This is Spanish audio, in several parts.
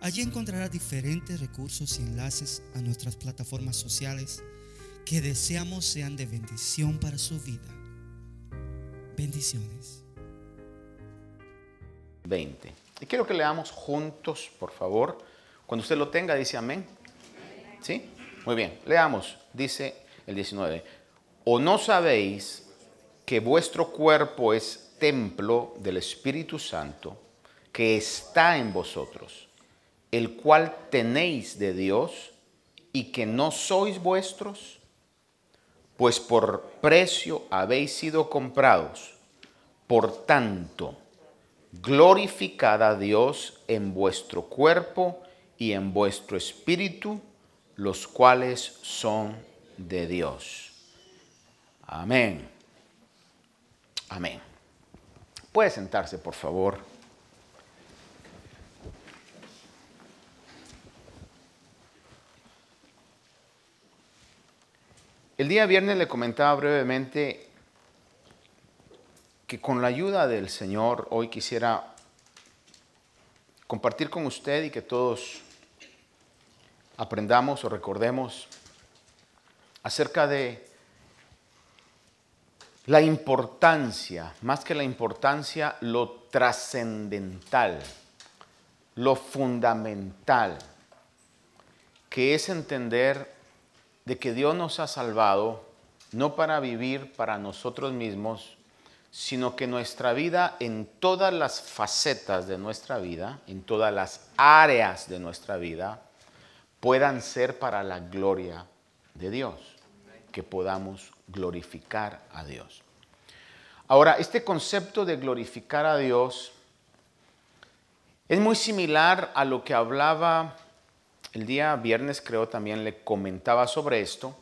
Allí encontrará diferentes recursos y enlaces a nuestras plataformas sociales que deseamos sean de bendición para su vida. Bendiciones. 20. Y quiero que leamos juntos, por favor. Cuando usted lo tenga, dice amén. ¿Sí? Muy bien, leamos. Dice el 19. ¿O no sabéis que vuestro cuerpo es templo del Espíritu Santo que está en vosotros? El cual tenéis de Dios y que no sois vuestros? Pues por precio habéis sido comprados. Por tanto, glorificad a Dios en vuestro cuerpo y en vuestro espíritu, los cuales son de Dios. Amén. Amén. Puede sentarse, por favor. El día viernes le comentaba brevemente que con la ayuda del Señor hoy quisiera compartir con usted y que todos aprendamos o recordemos acerca de la importancia, más que la importancia, lo trascendental, lo fundamental, que es entender de que Dios nos ha salvado no para vivir para nosotros mismos, sino que nuestra vida en todas las facetas de nuestra vida, en todas las áreas de nuestra vida, puedan ser para la gloria de Dios, que podamos glorificar a Dios. Ahora, este concepto de glorificar a Dios es muy similar a lo que hablaba el día viernes creo también le comentaba sobre esto,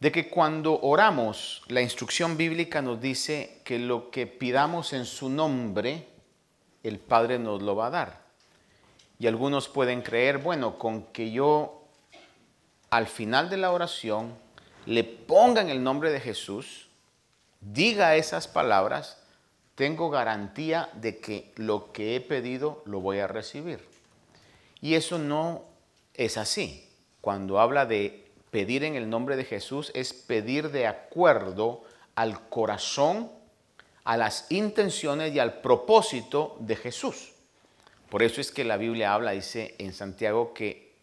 de que cuando oramos, la instrucción bíblica nos dice que lo que pidamos en su nombre, el Padre nos lo va a dar. Y algunos pueden creer, bueno, con que yo al final de la oración le ponga en el nombre de Jesús, diga esas palabras, tengo garantía de que lo que he pedido lo voy a recibir. Y eso no es así. Cuando habla de pedir en el nombre de Jesús, es pedir de acuerdo al corazón, a las intenciones y al propósito de Jesús. Por eso es que la Biblia habla, dice en Santiago, que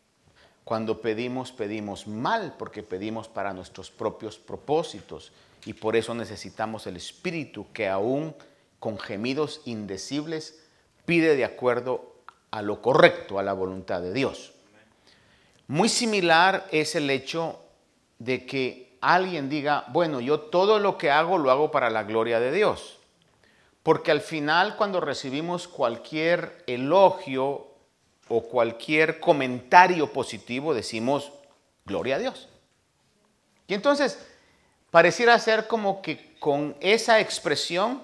cuando pedimos, pedimos mal, porque pedimos para nuestros propios propósitos. Y por eso necesitamos el Espíritu que aún con gemidos indecibles pide de acuerdo a lo correcto, a la voluntad de Dios. Muy similar es el hecho de que alguien diga, bueno, yo todo lo que hago lo hago para la gloria de Dios. Porque al final cuando recibimos cualquier elogio o cualquier comentario positivo decimos, gloria a Dios. Y entonces pareciera ser como que con esa expresión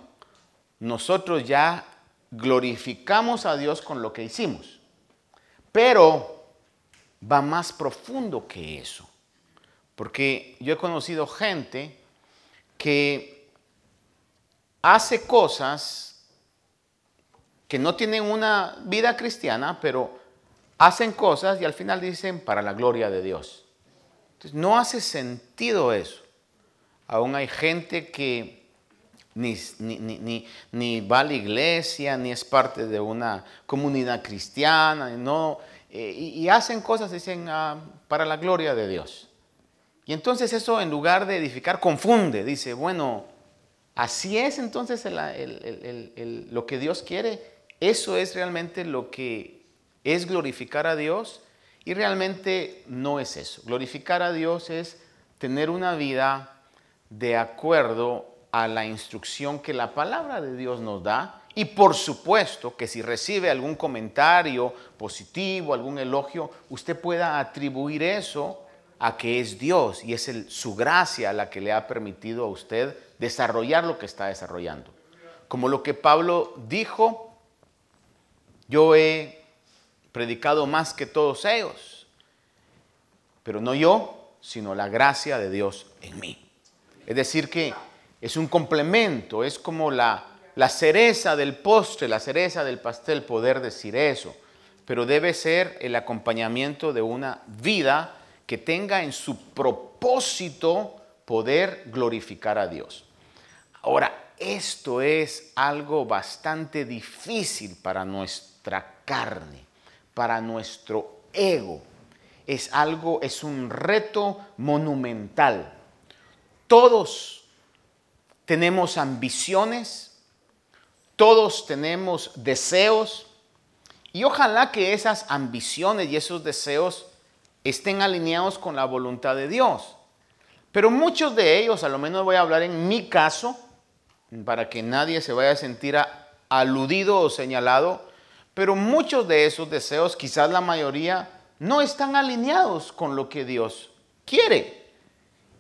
nosotros ya glorificamos a Dios con lo que hicimos. Pero va más profundo que eso. Porque yo he conocido gente que hace cosas que no tienen una vida cristiana, pero hacen cosas y al final dicen para la gloria de Dios. Entonces, no hace sentido eso. Aún hay gente que ni, ni, va a la iglesia, ni es parte de una comunidad cristiana, no, eh, y, hacen cosas, dicen, ah, para la gloria de Dios. Y entonces eso en lugar de edificar confunde, dice, bueno, así es entonces lo que Dios quiere, eso es realmente lo que es glorificar a Dios y realmente no es eso. Glorificar a Dios es tener una vida de acuerdo a la instrucción que la palabra de Dios nos da Y por supuesto que si recibe algún comentario positivo, algún elogio, usted pueda atribuir eso a que es Dios y es su gracia la que le ha permitido a usted desarrollar lo que está desarrollando. Como lo que Pablo dijo, yo he predicado más que todos ellos, pero no yo, sino la gracia de Dios en mí. Es decir, que es un complemento, es como la, la cereza del postre, la cereza del pastel, poder decir eso, pero debe ser el acompañamiento de una vida que tenga en su propósito poder glorificar a Dios. Ahora, esto es algo bastante difícil para nuestra carne, para nuestro ego. Es algo, es un reto monumental. Todos tenemos ambiciones, todos tenemos deseos, y ojalá que esas ambiciones y esos deseos estén alineados con la voluntad de Dios. Pero muchos de ellos, a lo menos voy a hablar en mi caso, para que nadie se vaya a sentir aludido o señalado, pero muchos de esos deseos, quizás la mayoría, no están alineados con lo que Dios quiere.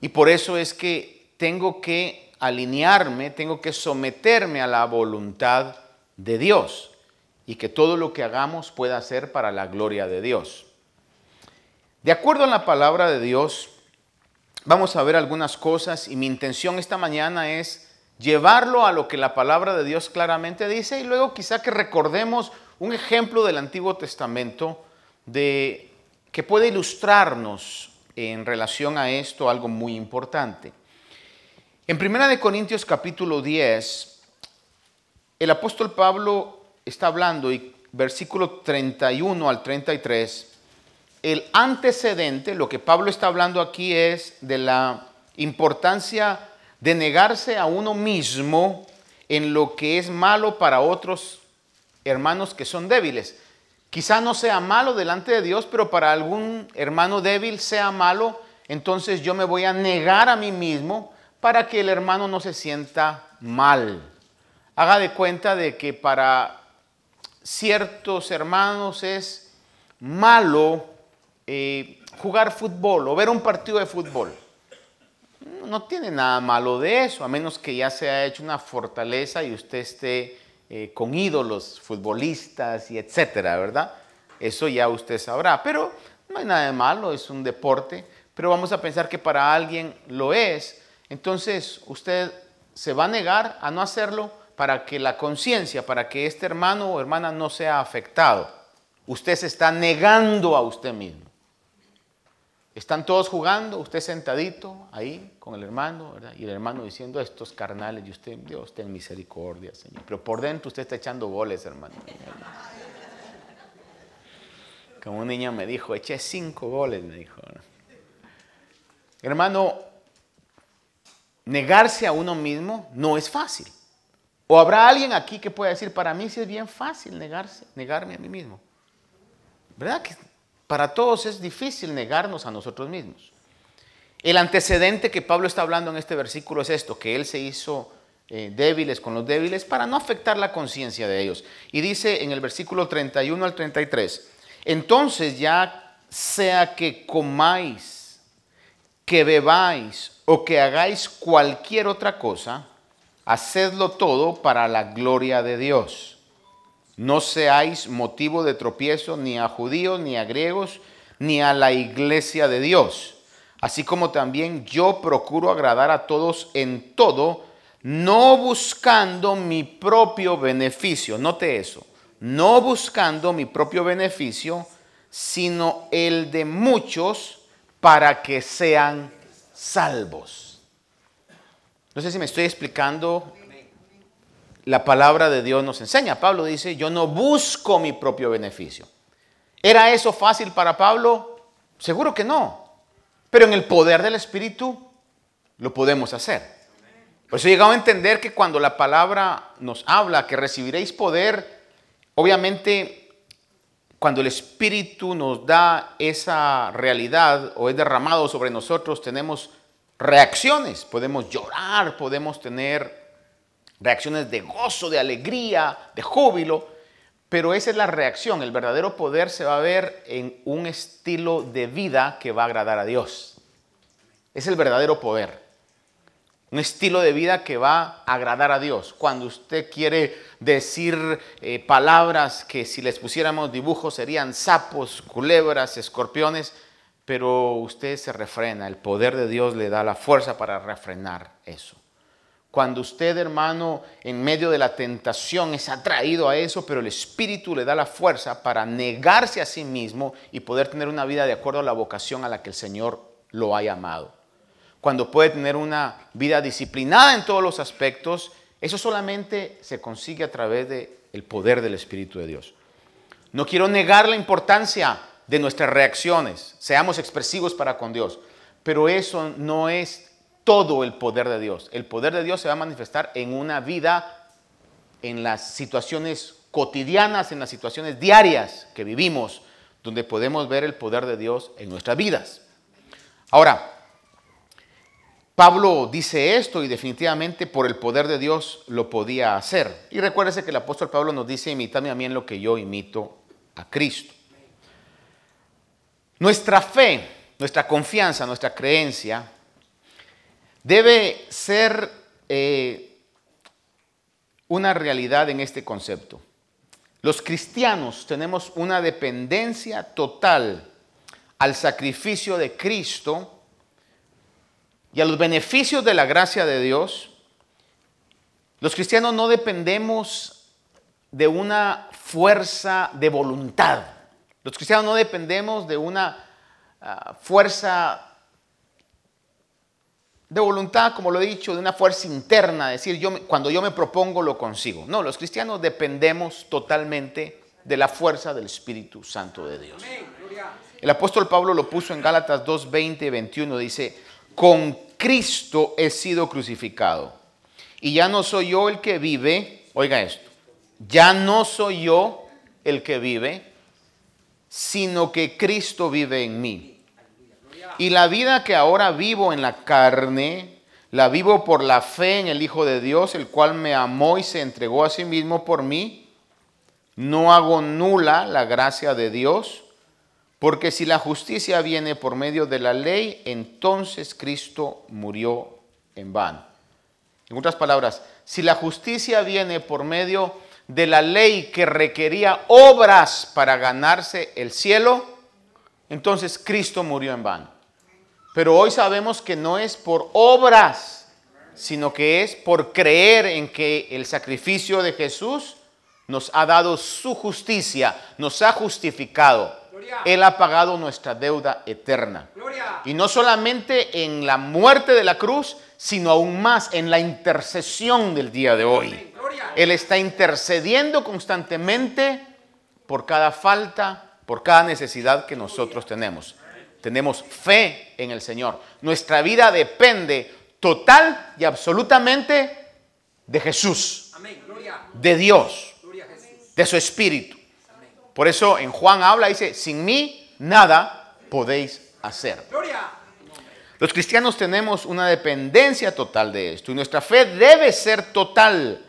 Y por eso es que tengo que alinearme, tengo que someterme a la voluntad de Dios y que todo lo que hagamos pueda ser para la gloria de Dios. De acuerdo a la palabra de Dios, vamos a ver algunas cosas y mi intención esta mañana es llevarlo a lo que la palabra de Dios claramente dice y luego quizá que recordemos un ejemplo del Antiguo Testamento de que puede ilustrarnos en relación a esto algo muy importante. En 1 Corintios capítulo 10, el apóstol Pablo está hablando y versículo 31 al 33 el antecedente, lo que Pablo está hablando aquí es de la importancia de negarse a uno mismo en lo que es malo para otros hermanos que son débiles. Quizá no sea malo delante de Dios, pero para algún hermano débil sea malo, entonces yo me voy a negar a mí mismo para que el hermano no se sienta mal. Haga de cuenta de que para ciertos hermanos es malo eh, jugar fútbol o ver un partido de fútbol. No tiene nada malo de eso, a menos que ya se haya hecho una fortaleza y usted esté eh, con ídolos, futbolistas y etcétera, ¿verdad? Eso ya usted sabrá. Pero no hay nada de malo, es un deporte. Pero vamos a pensar que para alguien lo es. Entonces usted se va a negar a no hacerlo para que la conciencia, para que este hermano o hermana no sea afectado. Usted se está negando a usted mismo. Están todos jugando, usted sentadito ahí con el hermano, ¿verdad? Y el hermano diciendo estos carnales, y usted, Dios, ten misericordia, Señor. Pero por dentro usted está echando goles, hermano. Como un niño me dijo, eché cinco goles, me dijo. Hermano, negarse a uno mismo no es fácil. O habrá alguien aquí que pueda decir, para mí sí es bien fácil negarse, negarme a mí mismo. ¿Verdad que para todos es difícil negarnos a nosotros mismos. El antecedente que Pablo está hablando en este versículo es esto, que él se hizo eh, débiles con los débiles para no afectar la conciencia de ellos. Y dice en el versículo 31 al 33, entonces ya sea que comáis, que bebáis o que hagáis cualquier otra cosa, hacedlo todo para la gloria de Dios. No seáis motivo de tropiezo ni a judíos, ni a griegos, ni a la iglesia de Dios. Así como también yo procuro agradar a todos en todo, no buscando mi propio beneficio. Note eso. No buscando mi propio beneficio, sino el de muchos para que sean salvos. No sé si me estoy explicando la palabra de Dios nos enseña. Pablo dice, yo no busco mi propio beneficio. ¿Era eso fácil para Pablo? Seguro que no. Pero en el poder del Espíritu lo podemos hacer. Por eso he llegado a entender que cuando la palabra nos habla que recibiréis poder, obviamente cuando el Espíritu nos da esa realidad o es derramado sobre nosotros, tenemos reacciones. Podemos llorar, podemos tener reacciones de gozo, de alegría, de júbilo, pero esa es la reacción. El verdadero poder se va a ver en un estilo de vida que va a agradar a Dios. Es el verdadero poder. Un estilo de vida que va a agradar a Dios. Cuando usted quiere decir eh, palabras que si les pusiéramos dibujos serían sapos, culebras, escorpiones, pero usted se refrena. El poder de Dios le da la fuerza para refrenar eso. Cuando usted, hermano, en medio de la tentación es atraído a eso, pero el Espíritu le da la fuerza para negarse a sí mismo y poder tener una vida de acuerdo a la vocación a la que el Señor lo ha llamado. Cuando puede tener una vida disciplinada en todos los aspectos, eso solamente se consigue a través del poder del Espíritu de Dios. No quiero negar la importancia de nuestras reacciones, seamos expresivos para con Dios, pero eso no es todo el poder de Dios. El poder de Dios se va a manifestar en una vida, en las situaciones cotidianas, en las situaciones diarias que vivimos, donde podemos ver el poder de Dios en nuestras vidas. Ahora, Pablo dice esto y definitivamente por el poder de Dios lo podía hacer. Y recuérdese que el apóstol Pablo nos dice, imitadme a mí en lo que yo imito a Cristo. Nuestra fe, nuestra confianza, nuestra creencia debe ser eh, una realidad en este concepto. Los cristianos tenemos una dependencia total al sacrificio de Cristo y a los beneficios de la gracia de Dios. Los cristianos no dependemos de una fuerza de voluntad. Los cristianos no dependemos de una ah, fuerza de voluntad, como lo he dicho, de una fuerza interna, decir, yo, cuando yo me propongo lo consigo. No, los cristianos dependemos totalmente de la fuerza del Espíritu Santo de Dios. El apóstol Pablo lo puso en Gálatas 2, 20 y 21, dice, con Cristo he sido crucificado. Y ya no soy yo el que vive, oiga esto, ya no soy yo el que vive, sino que Cristo vive en mí. Y la vida que ahora vivo en la carne, la vivo por la fe en el Hijo de Dios, el cual me amó y se entregó a sí mismo por mí. No hago nula la gracia de Dios, porque si la justicia viene por medio de la ley, entonces Cristo murió en vano. En otras palabras, si la justicia viene por medio de la ley que requería obras para ganarse el cielo, entonces Cristo murió en vano. Pero hoy sabemos que no es por obras, sino que es por creer en que el sacrificio de Jesús nos ha dado su justicia, nos ha justificado. Él ha pagado nuestra deuda eterna. Y no solamente en la muerte de la cruz, sino aún más en la intercesión del día de hoy. Él está intercediendo constantemente por cada falta, por cada necesidad que nosotros tenemos. Tenemos fe en el Señor. Nuestra vida depende total y absolutamente de Jesús, de Dios, de su Espíritu. Por eso en Juan habla, dice, sin mí nada podéis hacer. Los cristianos tenemos una dependencia total de esto y nuestra fe debe ser total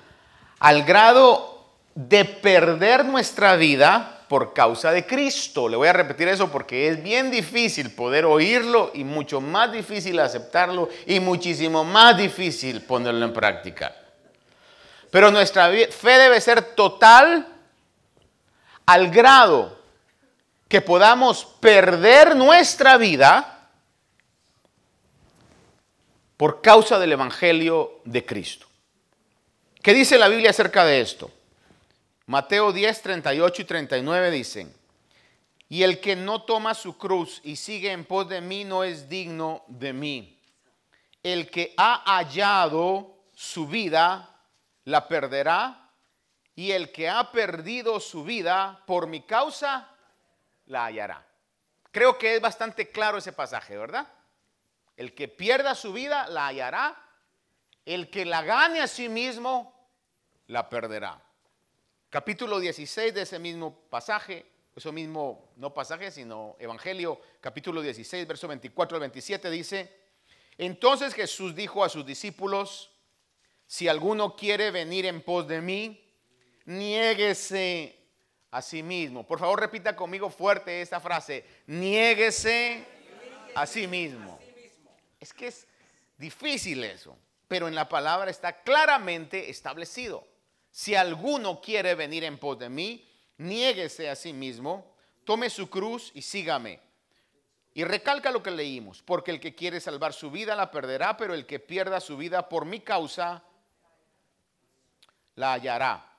al grado de perder nuestra vida por causa de Cristo. Le voy a repetir eso porque es bien difícil poder oírlo y mucho más difícil aceptarlo y muchísimo más difícil ponerlo en práctica. Pero nuestra fe debe ser total al grado que podamos perder nuestra vida por causa del Evangelio de Cristo. ¿Qué dice la Biblia acerca de esto? Mateo 10, 38 y 39 dicen, y el que no toma su cruz y sigue en pos de mí no es digno de mí. El que ha hallado su vida, la perderá, y el que ha perdido su vida por mi causa, la hallará. Creo que es bastante claro ese pasaje, ¿verdad? El que pierda su vida, la hallará. El que la gane a sí mismo, la perderá capítulo 16 de ese mismo pasaje, eso mismo, no pasaje, sino Evangelio, capítulo 16, verso 24 al 27, dice, entonces Jesús dijo a sus discípulos, si alguno quiere venir en pos de mí, niéguese a sí mismo. Por favor, repita conmigo fuerte esta frase. Niéguese a sí mismo. Es que es difícil eso, pero en la palabra está claramente establecido. Si alguno quiere venir en pos de mí, niéguese a sí mismo, tome su cruz y sígame. Y recalca lo que leímos, porque el que quiere salvar su vida la perderá, pero el que pierda su vida por mi causa la hallará.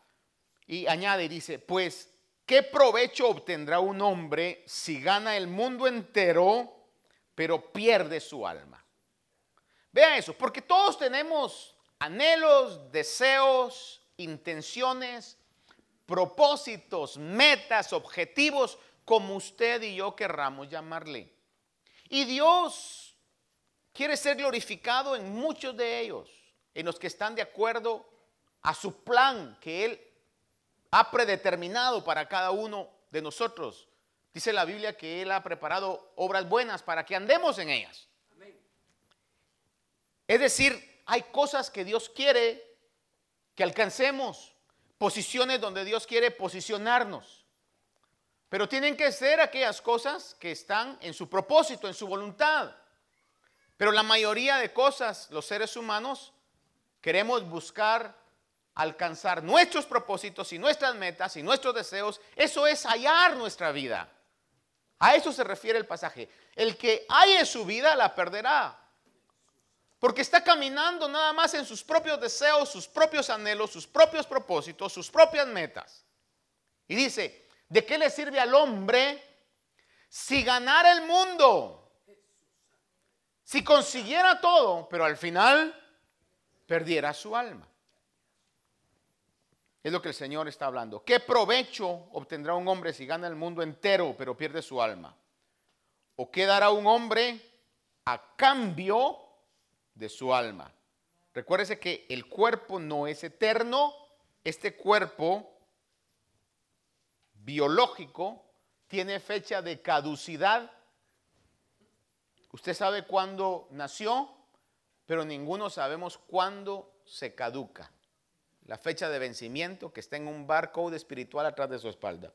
Y añade dice, pues, ¿qué provecho obtendrá un hombre si gana el mundo entero, pero pierde su alma? Vea eso, porque todos tenemos anhelos, deseos, intenciones, propósitos, metas, objetivos, como usted y yo querramos llamarle. Y Dios quiere ser glorificado en muchos de ellos, en los que están de acuerdo a su plan que Él ha predeterminado para cada uno de nosotros. Dice la Biblia que Él ha preparado obras buenas para que andemos en ellas. Es decir, hay cosas que Dios quiere que alcancemos, posiciones donde Dios quiere posicionarnos. Pero tienen que ser aquellas cosas que están en su propósito, en su voluntad. Pero la mayoría de cosas, los seres humanos, queremos buscar alcanzar nuestros propósitos y nuestras metas y nuestros deseos, eso es hallar nuestra vida. A eso se refiere el pasaje. El que halle su vida la perderá. Porque está caminando nada más en sus propios deseos, sus propios anhelos, sus propios propósitos, sus propias metas. Y dice, ¿de qué le sirve al hombre si ganara el mundo? Si consiguiera todo, pero al final perdiera su alma. Es lo que el Señor está hablando. ¿Qué provecho obtendrá un hombre si gana el mundo entero pero pierde su alma? ¿O qué dará un hombre a cambio de su alma? Recuérdese que el cuerpo no es eterno. Este cuerpo biológico tiene fecha de caducidad. Usted sabe cuándo nació, pero ninguno sabemos cuándo se caduca la fecha de vencimiento que está en un barcode espiritual atrás de su espalda.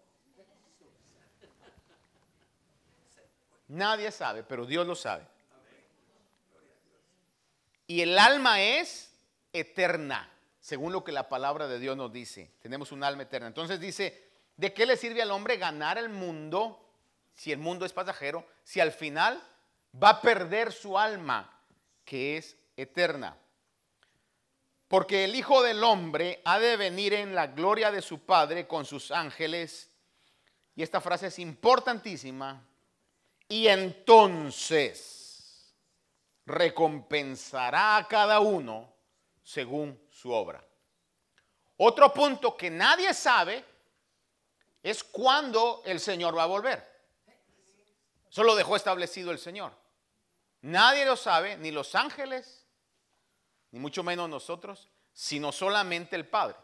Nadie sabe, pero Dios lo sabe. Y el alma es eterna, según lo que la palabra de Dios nos dice. Tenemos un alma eterna. Entonces dice, ¿de qué le sirve al hombre ganar el mundo si el mundo es pasajero? Si al final va a perder su alma, que es eterna. Porque el Hijo del Hombre ha de venir en la gloria de su Padre con sus ángeles. Y esta frase es importantísima. Y entonces recompensará a cada uno según su obra. Otro punto que nadie sabe es cuándo el Señor va a volver. Eso lo dejó establecido el Señor. Nadie lo sabe, ni los ángeles, ni mucho menos nosotros, sino solamente el Padre.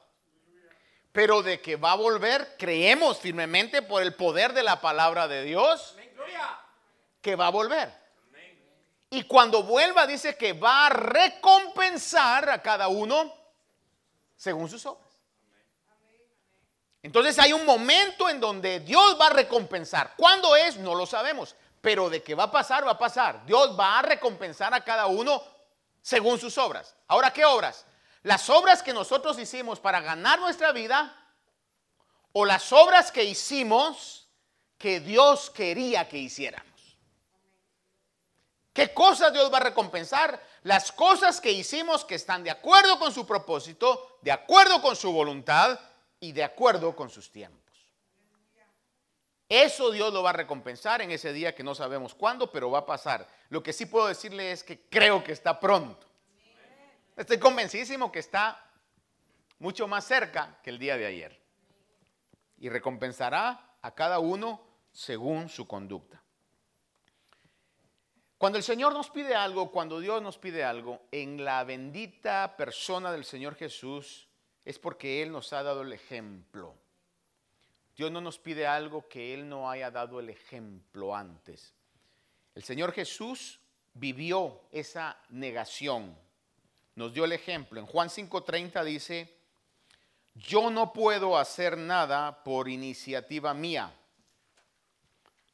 Pero de que va a volver, creemos firmemente por el poder de la palabra de Dios, que va a volver. Y cuando vuelva dice que va a recompensar a cada uno según sus obras. Entonces hay un momento en donde Dios va a recompensar. ¿Cuándo es? No lo sabemos. Pero de que va a pasar, va a pasar. Dios va a recompensar a cada uno según sus obras. Ahora, ¿qué obras? Las obras que nosotros hicimos para ganar nuestra vida o las obras que hicimos que Dios quería que hiciéramos. ¿Qué cosas Dios va a recompensar? Las cosas que hicimos que están de acuerdo con su propósito, de acuerdo con su voluntad y de acuerdo con sus tiempos. Eso Dios lo va a recompensar en ese día que no sabemos cuándo, pero va a pasar. Lo que sí puedo decirle es que creo que está pronto. Estoy convencidísimo que está mucho más cerca que el día de ayer. Y recompensará a cada uno según su conducta. Cuando el Señor nos pide algo, cuando Dios nos pide algo, en la bendita persona del Señor Jesús, es porque Él nos ha dado el ejemplo. Dios no nos pide algo que Él no haya dado el ejemplo antes. El Señor Jesús vivió esa negación. nos dio el ejemplo. En Juan 5:30 dice, yo no puedo hacer nada por iniciativa mía.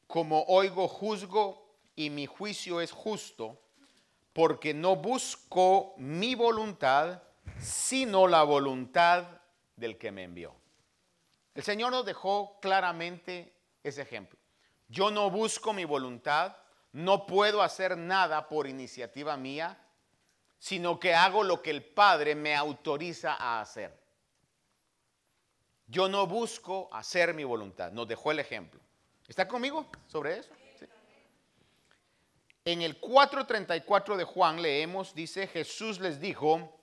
Como oigo, juzgo y mi juicio es justo, porque no busco mi voluntad, sino la voluntad del que me envió. El Señor nos dejó claramente ese ejemplo. Yo no busco mi voluntad, no puedo hacer nada por iniciativa mía, sino que hago lo que el Padre me autoriza a hacer. Yo no busco hacer mi voluntad. Nos dejó el ejemplo. ¿Está conmigo sobre eso? En el 4.34 de Juan leemos, dice, Jesús les dijo,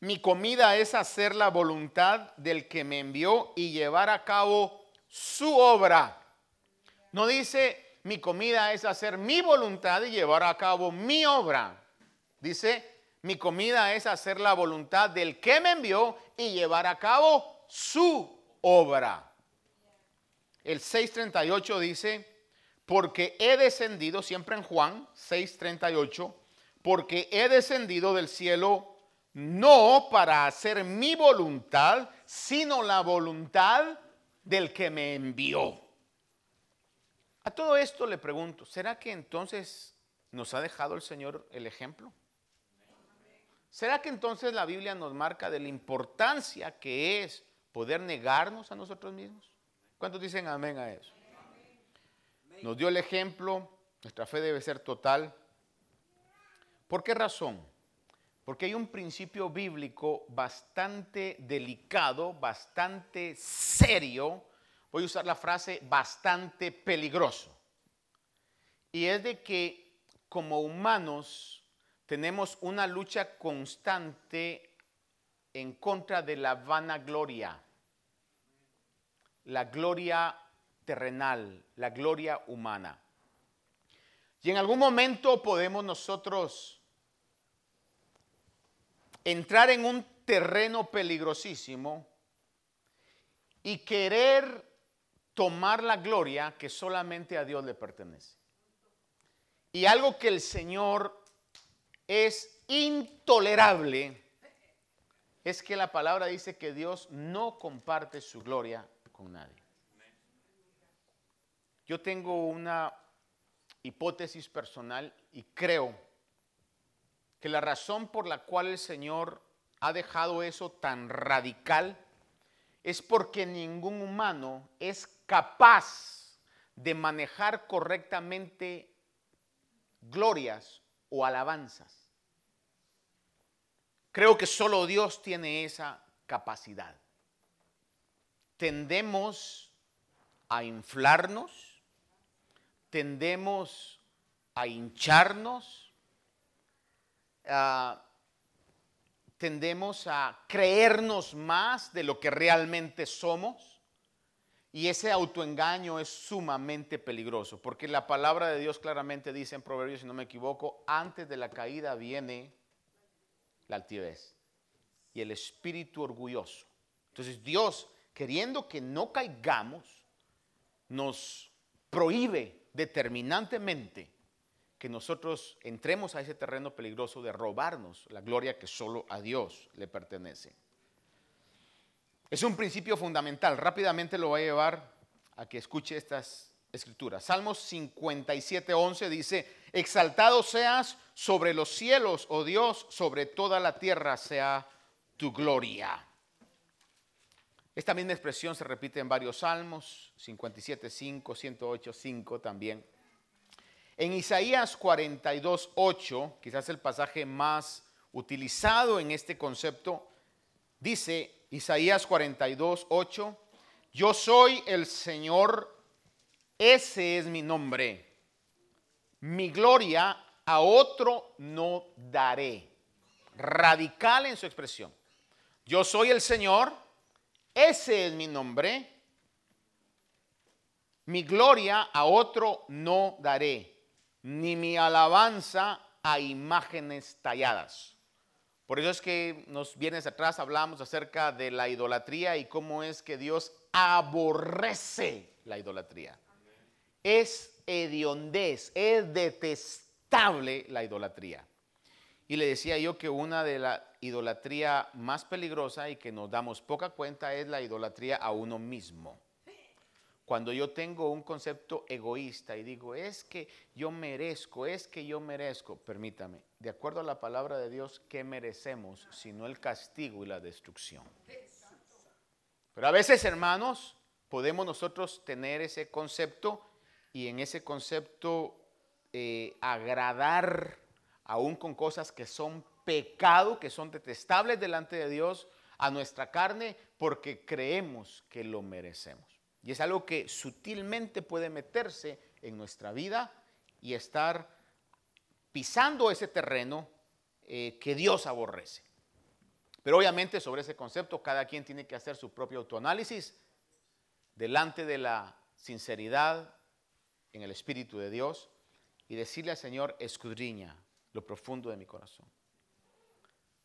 mi comida es hacer la voluntad del que me envió y llevar a cabo su obra. No dice, mi comida es hacer mi voluntad y llevar a cabo mi obra. Dice, mi comida es hacer la voluntad del que me envió y llevar a cabo su obra. El 638 dice, porque he descendido, siempre en Juan 6:38, porque he descendido del cielo no para hacer mi voluntad, sino la voluntad del que me envió. A todo esto le pregunto, ¿será que entonces nos ha dejado el Señor el ejemplo? ¿Será que entonces la Biblia nos marca de la importancia que es poder negarnos a nosotros mismos? ¿Cuántos dicen amén a eso? Nos dio el ejemplo, nuestra fe debe ser total. ¿Por qué razón? Porque hay un principio bíblico bastante delicado, bastante serio, voy a usar la frase bastante peligroso. Y es de que como humanos tenemos una lucha constante en contra de la vanagloria, la gloria terrenal, la gloria humana. Y en algún momento podemos nosotros entrar en un terreno peligrosísimo y querer tomar la gloria que solamente a Dios le pertenece. Y algo que el Señor es intolerable es que la palabra dice que Dios no comparte su gloria con nadie. Yo tengo una hipótesis personal y creo que la razón por la cual el Señor ha dejado eso tan radical es porque ningún humano es capaz de manejar correctamente glorias o alabanzas. Creo que solo Dios tiene esa capacidad. Tendemos a inflarnos, tendemos a hincharnos, tendemos a creernos más de lo que realmente somos. Y ese autoengaño es sumamente peligroso, porque la palabra de Dios claramente dice en Proverbios, si no me equivoco, antes de la caída viene la altivez y el espíritu orgulloso. Entonces Dios, queriendo que no caigamos, nos prohíbe determinantemente que nosotros entremos a ese terreno peligroso de robarnos la gloria que solo a Dios le pertenece. Es un principio fundamental. Rápidamente lo voy a llevar a que escuche estas escrituras. Salmos 57, 11 dice, exaltado seas sobre los cielos, oh Dios, sobre toda la tierra sea tu gloria. Esta misma expresión se repite en varios salmos, 57, 5, 108, 5 también. En Isaías 42, 8, quizás el pasaje más utilizado en este concepto, dice Isaías 42, 8, yo soy el Señor, ese es mi nombre, mi gloria a otro no daré. Radical en su expresión. Yo soy el Señor, ese es mi nombre. Mi gloria a otro no daré, ni mi alabanza a imágenes talladas. Por eso es que nos vienes atrás, hablamos acerca de la idolatría y cómo es que Dios aborrece la idolatría. Es hediondez, es detestable la idolatría. Y le decía yo que una de la idolatría más peligrosa y que nos damos poca cuenta es la idolatría a uno mismo. Cuando yo tengo un concepto egoísta y digo, es que yo merezco, es que yo merezco, permítame, de acuerdo a la palabra de Dios, ¿qué merecemos sino el castigo y la destrucción? Pero a veces, hermanos, podemos nosotros tener ese concepto y en ese concepto eh, agradar aún con cosas que son pecado, que son detestables delante de Dios, a nuestra carne, porque creemos que lo merecemos. Y es algo que sutilmente puede meterse en nuestra vida y estar pisando ese terreno eh, que Dios aborrece. Pero obviamente sobre ese concepto cada quien tiene que hacer su propio autoanálisis delante de la sinceridad en el Espíritu de Dios y decirle al Señor, escudriña lo profundo de mi corazón.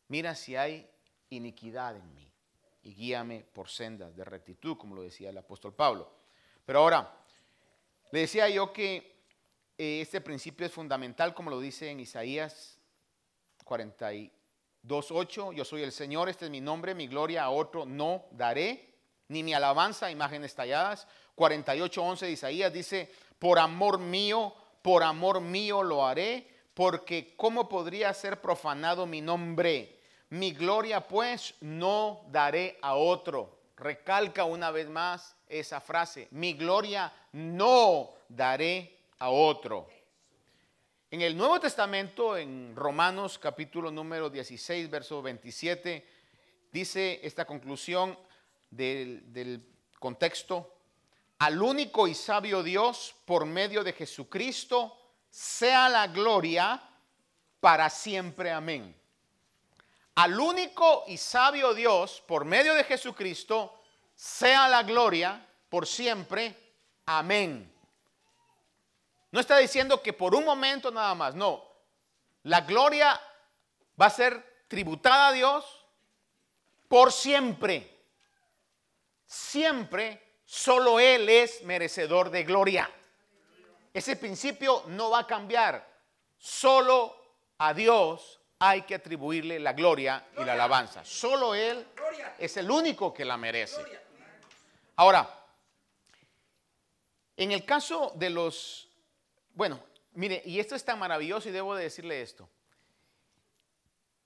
Mira si hay iniquidad en mí y guíame por sendas de rectitud, como lo decía el apóstol Pablo. Pero ahora, le decía yo que eh, este principio es fundamental, como lo dice en Isaías 42.8, yo soy el Señor, este es mi nombre, mi gloria a otro no daré, ni mi alabanza imágenes talladas. 48.11 de Isaías dice, por amor mío, por amor mío lo haré, porque ¿cómo podría ser profanado mi nombre? Mi gloria pues no daré a otro. Recalca una vez más esa frase. Mi gloria no daré a otro. En el Nuevo Testamento, en Romanos capítulo número 16, verso 27, dice esta conclusión del, del contexto. Al único y sabio Dios, por medio de Jesucristo, sea la gloria para siempre. Amén al único y sabio Dios, por medio de Jesucristo, sea la gloria por siempre. Amén. No está diciendo que por un momento nada más, no. La gloria va a ser tributada a Dios por siempre. Siempre solo Él es merecedor de gloria. Ese principio no va a cambiar. Solo a Dios hay que atribuirle la gloria y la alabanza. Solo Él es el único que la merece. Ahora, en el caso de los, bueno, mire, y esto es tan maravilloso y debo de decirle esto.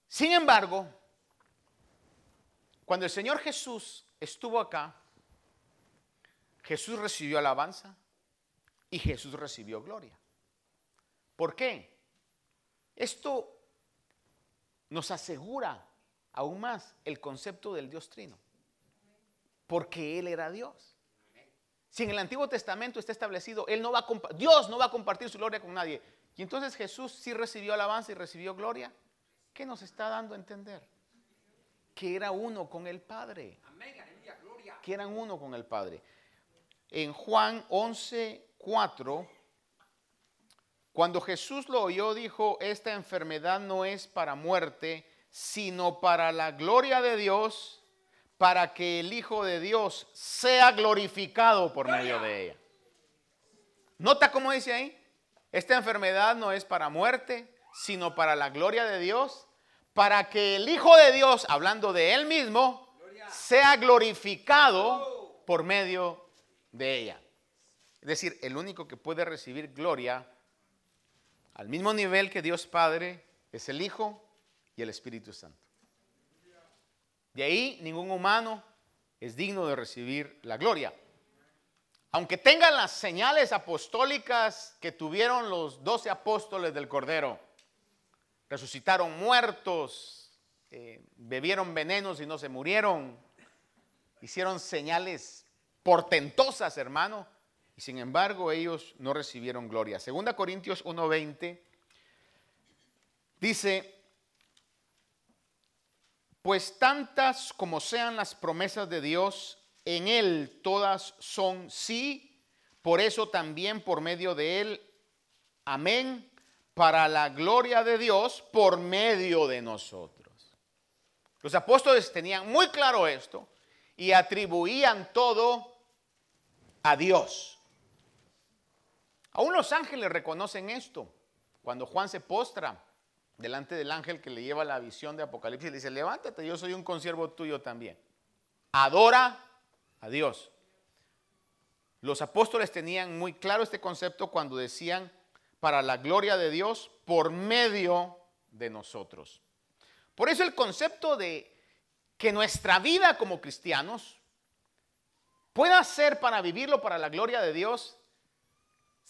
Sin embargo, cuando el Señor Jesús estuvo acá, Jesús recibió alabanza y Jesús recibió gloria. ¿Por qué? Esto nos asegura aún más el concepto del Dios Trino. Porque Él era Dios. Si en el Antiguo Testamento está establecido, Él no va a Dios no va a compartir su gloria con nadie. Y entonces Jesús sí recibió alabanza y recibió gloria. ¿Qué nos está dando a entender? Que era uno con el Padre. Que eran uno con el Padre. En Juan 11, 4 cuando Jesús lo oyó, dijo, esta enfermedad no es para muerte, sino para la gloria de Dios, para que el Hijo de Dios sea glorificado por medio de ella. ¿Nota cómo dice ahí? Esta enfermedad no es para muerte, sino para la gloria de Dios, para que el Hijo de Dios, hablando de Él mismo, sea glorificado por medio de ella. Es decir, el único que puede recibir gloria al mismo nivel que Dios Padre es el Hijo y el Espíritu Santo. De ahí ningún humano es digno de recibir la gloria. Aunque tengan las señales apostólicas que tuvieron los doce apóstoles del Cordero, resucitaron muertos, eh, bebieron venenos y no se murieron, hicieron señales portentosas, hermano, y sin embargo ellos no recibieron gloria. Segunda Corintios 1:20 dice, pues tantas como sean las promesas de Dios, en Él todas son sí, por eso también por medio de Él, amén, para la gloria de Dios por medio de nosotros. Los apóstoles tenían muy claro esto y atribuían todo a Dios. Aún los ángeles reconocen esto. Cuando Juan se postra delante del ángel que le lleva la visión de Apocalipsis, le dice, levántate, yo soy un consiervo tuyo también. Adora a Dios. Los apóstoles tenían muy claro este concepto cuando decían, para la gloria de Dios, por medio de nosotros. Por eso el concepto de que nuestra vida como cristianos pueda ser para vivirlo para la gloria de Dios,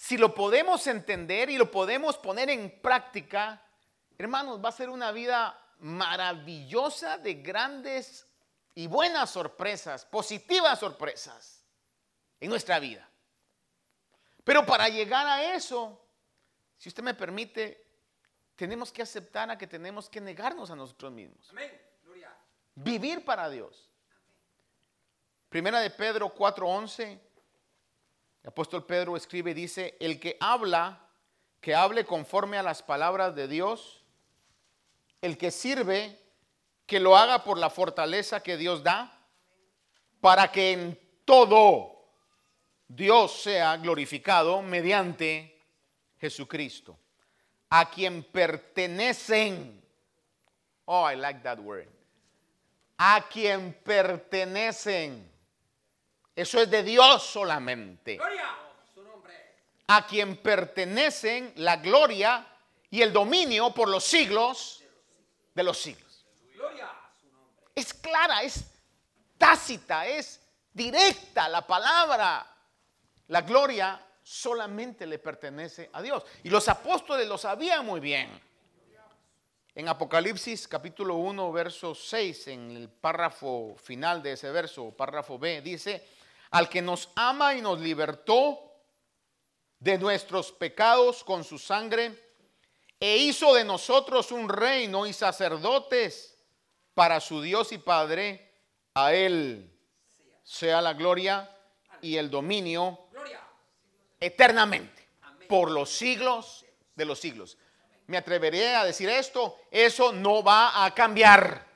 si lo podemos entender y lo podemos poner en práctica, hermanos, va a ser una vida maravillosa de grandes y buenas sorpresas, positivas sorpresas en nuestra vida. Pero para llegar a eso, si usted me permite, tenemos que aceptar a que tenemos que negarnos a nosotros mismos. Vivir para Dios. Primera de Pedro 4:11, el apóstol Pedro escribe y dice, el que habla, que hable conforme a las palabras de Dios, el que sirve, que lo haga por la fortaleza que Dios da, para que en todo Dios sea glorificado mediante Jesucristo, a quien pertenecen. Oh, I like that word. A quien pertenecen. Eso es de Dios solamente. A quien pertenecen la gloria y el dominio por los siglos de los siglos. Es clara, es tácita, es directa la palabra. La gloria solamente le pertenece a Dios. Y los apóstoles lo sabían muy bien. En Apocalipsis capítulo 1, verso 6, en el párrafo final de ese verso, párrafo B, dice, al que nos ama y nos libertó de nuestros pecados con su sangre, e hizo de nosotros un reino y sacerdotes para su Dios y Padre, a Él sea la gloria y el dominio eternamente, por los siglos de los siglos. Me atreveré a decir esto, eso no va a cambiar.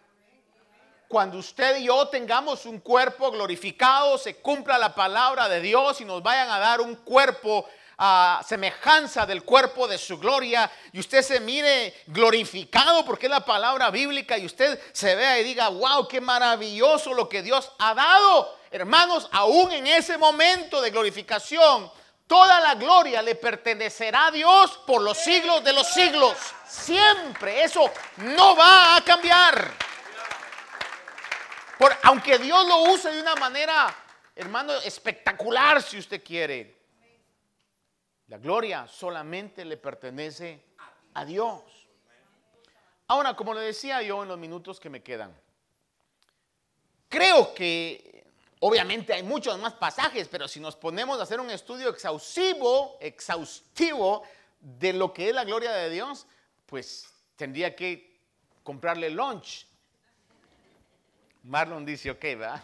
Cuando usted y yo tengamos un cuerpo glorificado, se cumpla la palabra de Dios y nos vayan a dar un cuerpo a semejanza del cuerpo de su gloria y usted se mire glorificado porque es la palabra bíblica y usted se vea y diga, wow, qué maravilloso lo que Dios ha dado. Hermanos, aún en ese momento de glorificación, Toda la gloria le pertenecerá a Dios por los siglos de los siglos. Siempre. Eso no va a cambiar. Por, aunque Dios lo use de una manera, hermano, espectacular si usted quiere. La gloria solamente le pertenece a Dios. Ahora, como le decía yo en los minutos que me quedan, creo que Obviamente hay muchos más pasajes, pero si nos ponemos a hacer un estudio exhaustivo, exhaustivo de lo que es la gloria de Dios, pues tendría que comprarle lunch. Marlon dice, ok, va.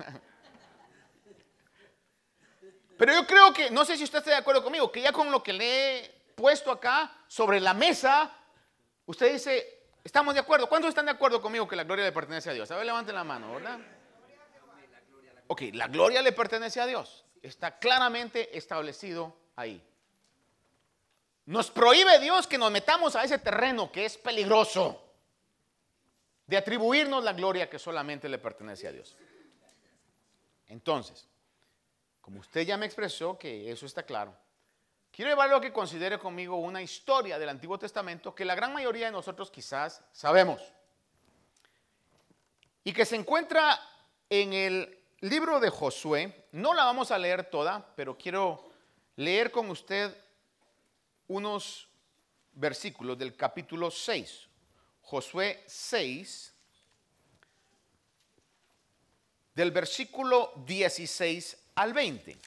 Pero yo creo que, no sé si usted está de acuerdo conmigo, que ya con lo que le he puesto acá sobre la mesa, usted dice, estamos de acuerdo. ¿Cuántos están de acuerdo conmigo que la gloria le pertenece a Dios? A ver, levanten la mano, ¿verdad? Ok, la gloria le pertenece a Dios. Está claramente establecido ahí. Nos prohíbe Dios que nos metamos a ese terreno que es peligroso de atribuirnos la gloria que solamente le pertenece a Dios. Entonces, como usted ya me expresó que eso está claro, quiero llevarlo a que considere conmigo una historia del Antiguo Testamento que la gran mayoría de nosotros quizás sabemos y que se encuentra en el libro de Josué, no la vamos a leer toda, pero quiero leer con usted unos versículos del capítulo 6. Josué 6, del versículo 16 al 20.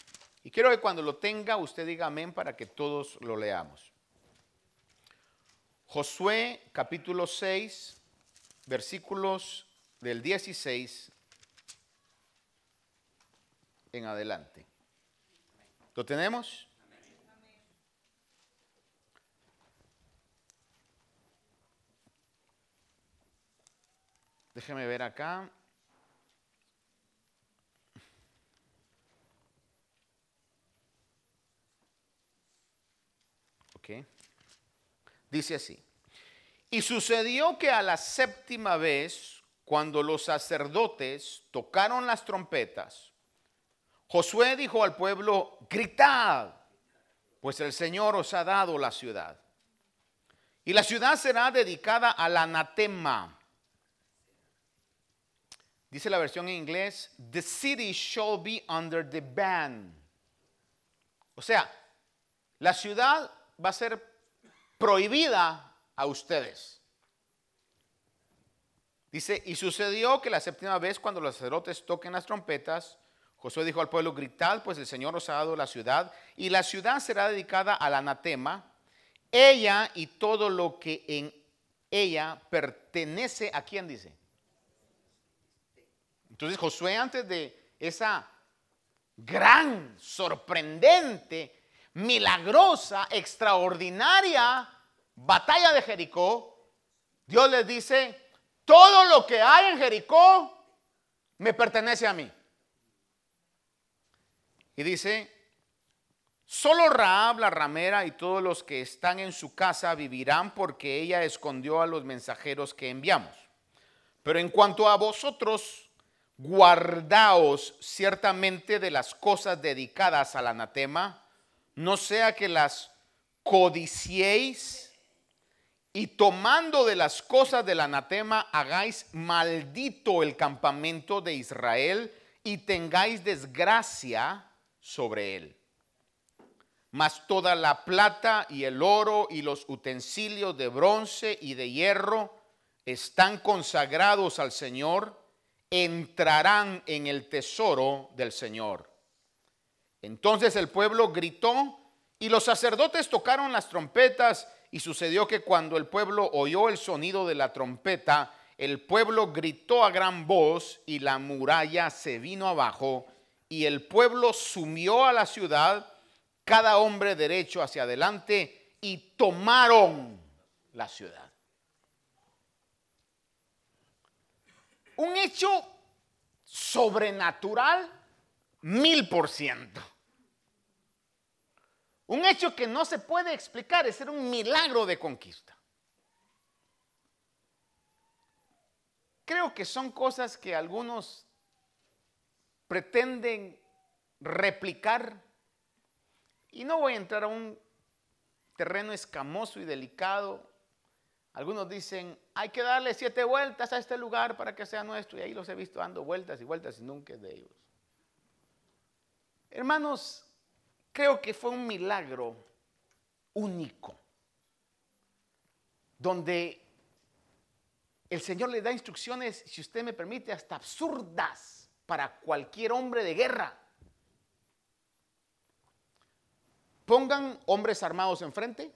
Y quiero que cuando lo tenga usted diga amén para que todos lo leamos. Josué capítulo 6, versículos del 16 en adelante. ¿Lo tenemos? Déjeme ver acá. Ok. Dice así. Y sucedió que a la séptima vez, cuando los sacerdotes tocaron las trompetas, Josué dijo al pueblo, gritad, pues el Señor os ha dado la ciudad. Y la ciudad será dedicada al anatema. Dice la versión en inglés, the city shall be under the ban. O sea, la ciudad va a ser prohibida a ustedes. Dice, y sucedió que la séptima vez cuando los sacerdotes toquen las trompetas, Josué dijo al pueblo, gritad, pues el Señor os ha dado la ciudad, y la ciudad será dedicada al anatema, ella y todo lo que en ella pertenece a quién dice. Entonces Josué antes de esa gran, sorprendente, milagrosa, extraordinaria batalla de Jericó, Dios les dice, todo lo que hay en Jericó me pertenece a mí. Y dice, Solo Raab la ramera y todos los que están en su casa vivirán porque ella escondió a los mensajeros que enviamos. Pero en cuanto a vosotros, guardaos ciertamente de las cosas dedicadas al anatema, no sea que las codiciéis y tomando de las cosas del anatema hagáis maldito el campamento de Israel y tengáis desgracia sobre él. Mas toda la plata y el oro y los utensilios de bronce y de hierro están consagrados al Señor, entrarán en el tesoro del Señor. Entonces el pueblo gritó y los sacerdotes tocaron las trompetas y sucedió que cuando el pueblo oyó el sonido de la trompeta, el pueblo gritó a gran voz y la muralla se vino abajo y el pueblo sumió a la ciudad cada hombre derecho hacia adelante y tomaron la ciudad. Un hecho sobrenatural mil por ciento. Un hecho que no se puede explicar, es ser un milagro de conquista. Creo que son cosas que algunos pretenden replicar y no voy a entrar a un terreno escamoso y delicado. Algunos dicen, hay que darle siete vueltas a este lugar para que sea nuestro. Y ahí los he visto dando vueltas y vueltas y nunca es de ellos. Hermanos, creo que fue un milagro único, donde el Señor le da instrucciones, si usted me permite, hasta absurdas para cualquier hombre de guerra. Pongan hombres armados enfrente,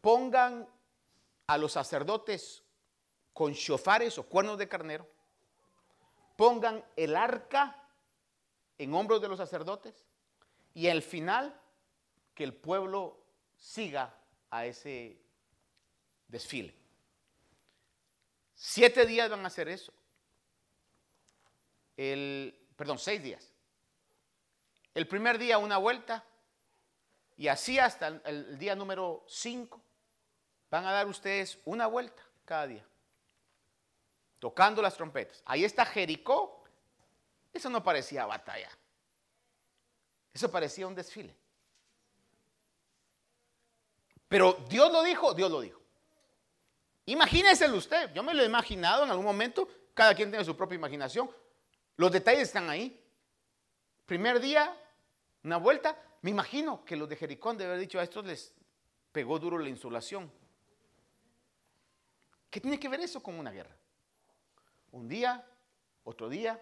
pongan a los sacerdotes con shofares o cuernos de carnero, pongan el arca en hombros de los sacerdotes y al final que el pueblo siga a ese desfile. Siete días van a hacer eso. El, perdón, seis días. El primer día una vuelta, y así hasta el, día número 5 van a dar ustedes una vuelta cada día, tocando las trompetas. Ahí está Jericó. Eso no parecía batalla. Eso parecía un desfile. Pero Dios lo dijo, Dios lo dijo. Imagínese usted, yo me lo he imaginado en algún momento, cada quien tiene su propia imaginación. Los detalles están ahí. Primer día, una vuelta, me imagino que los de Jericó de haber dicho a estos les pegó duro la insolación. ¿Qué tiene que ver eso con una guerra? Un día, otro día,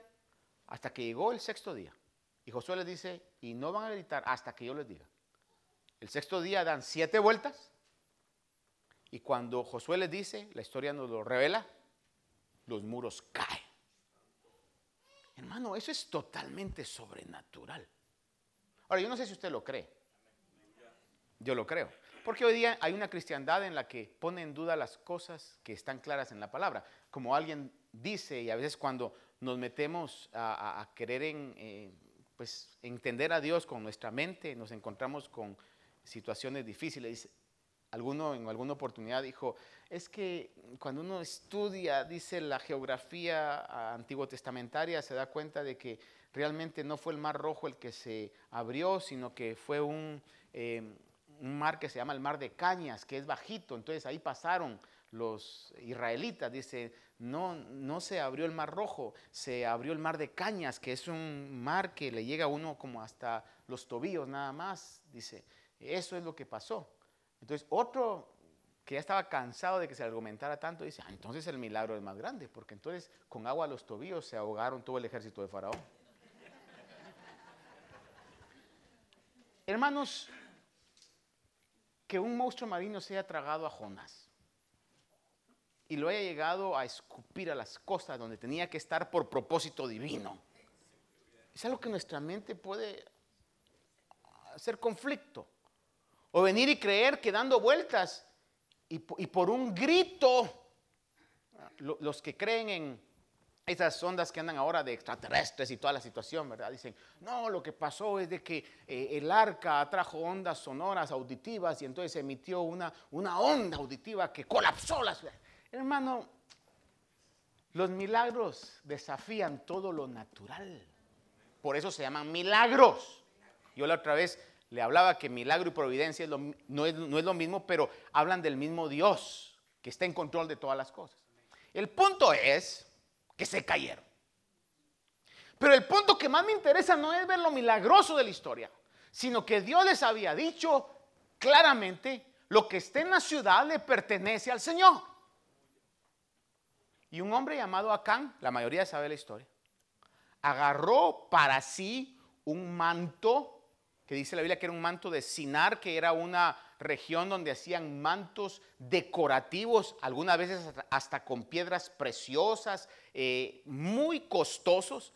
hasta que llegó el sexto día. Y Josué les dice, y no van a gritar hasta que yo les diga. El sexto día dan siete vueltas. Y cuando Josué les dice, la historia nos lo revela, los muros caen. Hermano, eso es totalmente sobrenatural. Ahora, yo no sé si usted lo cree. Yo lo creo. Porque hoy día hay una cristiandad en la que pone en duda las cosas que están claras en la palabra. Como alguien dice, y a veces cuando nos metemos a, querer en, eh, pues, entender a Dios con nuestra mente, nos encontramos con situaciones difíciles. Alguno en alguna oportunidad dijo, es que cuando uno estudia, dice la geografía antiguo testamentaria, se da cuenta de que realmente no fue el mar rojo el que se abrió, sino que fue un, eh, un mar que se llama el mar de cañas, que es bajito, entonces ahí pasaron los israelitas, dice, no, no se abrió el mar rojo, se abrió el mar de cañas, que es un mar que le llega a uno como hasta los tobillos nada más, dice, eso es lo que pasó. Entonces otro que ya estaba cansado de que se argumentara tanto, dice, ah, entonces el milagro es más grande, porque entonces con agua a los tobillos se ahogaron todo el ejército de Faraón. Hermanos, que un monstruo marino se haya tragado a Jonás y lo haya llegado a escupir a las costas donde tenía que estar por propósito divino. Es algo que nuestra mente puede hacer conflicto. O venir y creer que dando vueltas y, por un grito, los que creen en esas ondas que andan ahora de extraterrestres y toda la situación, ¿verdad? Dicen, no, lo que pasó es de que eh, el arca trajo ondas sonoras auditivas y entonces emitió una, una onda auditiva que colapsó la ciudad. Hermano, los milagros desafían todo lo natural. Por eso se llaman milagros. Yo la otra vez le hablaba que milagro y providencia no, es, no es lo mismo, pero hablan del mismo Dios que está en control de todas las cosas. El punto es que se cayeron. Pero el punto que más me interesa no es ver lo milagroso de la historia, sino que Dios les había dicho claramente, lo que esté en la ciudad le pertenece al Señor. Y un hombre llamado Acán, la mayoría sabe la historia, agarró para sí un manto, que dice la Biblia que era un manto de Sinar, que era una región donde hacían mantos decorativos, algunas veces hasta con piedras preciosas, eh, muy costosos.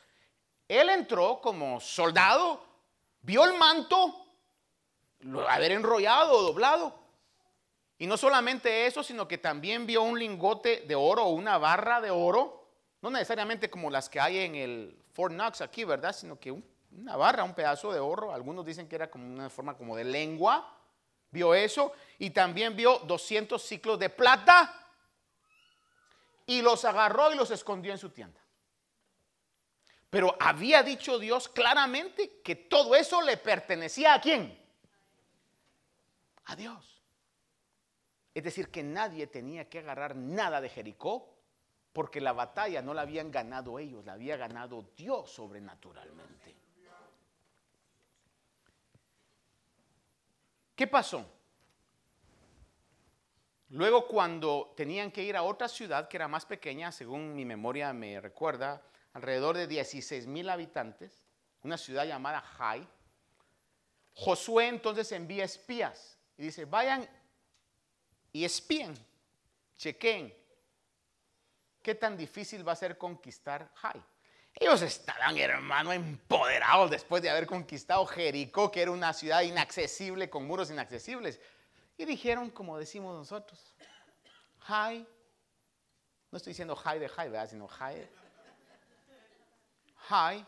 Él entró como soldado, vio el manto, lo haber enrollado o doblado, y no solamente eso, sino que también vio un lingote de oro o una barra de oro, no necesariamente como las que hay en el Fort Knox aquí, ¿verdad? Sino que una barra, un pedazo de oro, algunos dicen que era como una forma como de lengua, vio eso, y también vio 200 ciclos de plata, y los agarró y los escondió en su tienda. Pero había dicho Dios claramente que todo eso le pertenecía a quién? A Dios. Es decir, que nadie tenía que agarrar nada de Jericó porque la batalla no la habían ganado ellos, la había ganado Dios sobrenaturalmente. ¿Qué pasó? Luego cuando tenían que ir a otra ciudad que era más pequeña, según mi memoria me recuerda, alrededor de 16 mil habitantes, una ciudad llamada Jai, Josué entonces envía espías y dice, vayan y espíen, chequen qué tan difícil va a ser conquistar Jai. Ellos estarán, hermano, empoderados después de haber conquistado Jericó, que era una ciudad inaccesible, con muros inaccesibles. Y dijeron, como decimos nosotros, Jai, no estoy diciendo Jai de Jai, ¿verdad? Sino Jai. Jai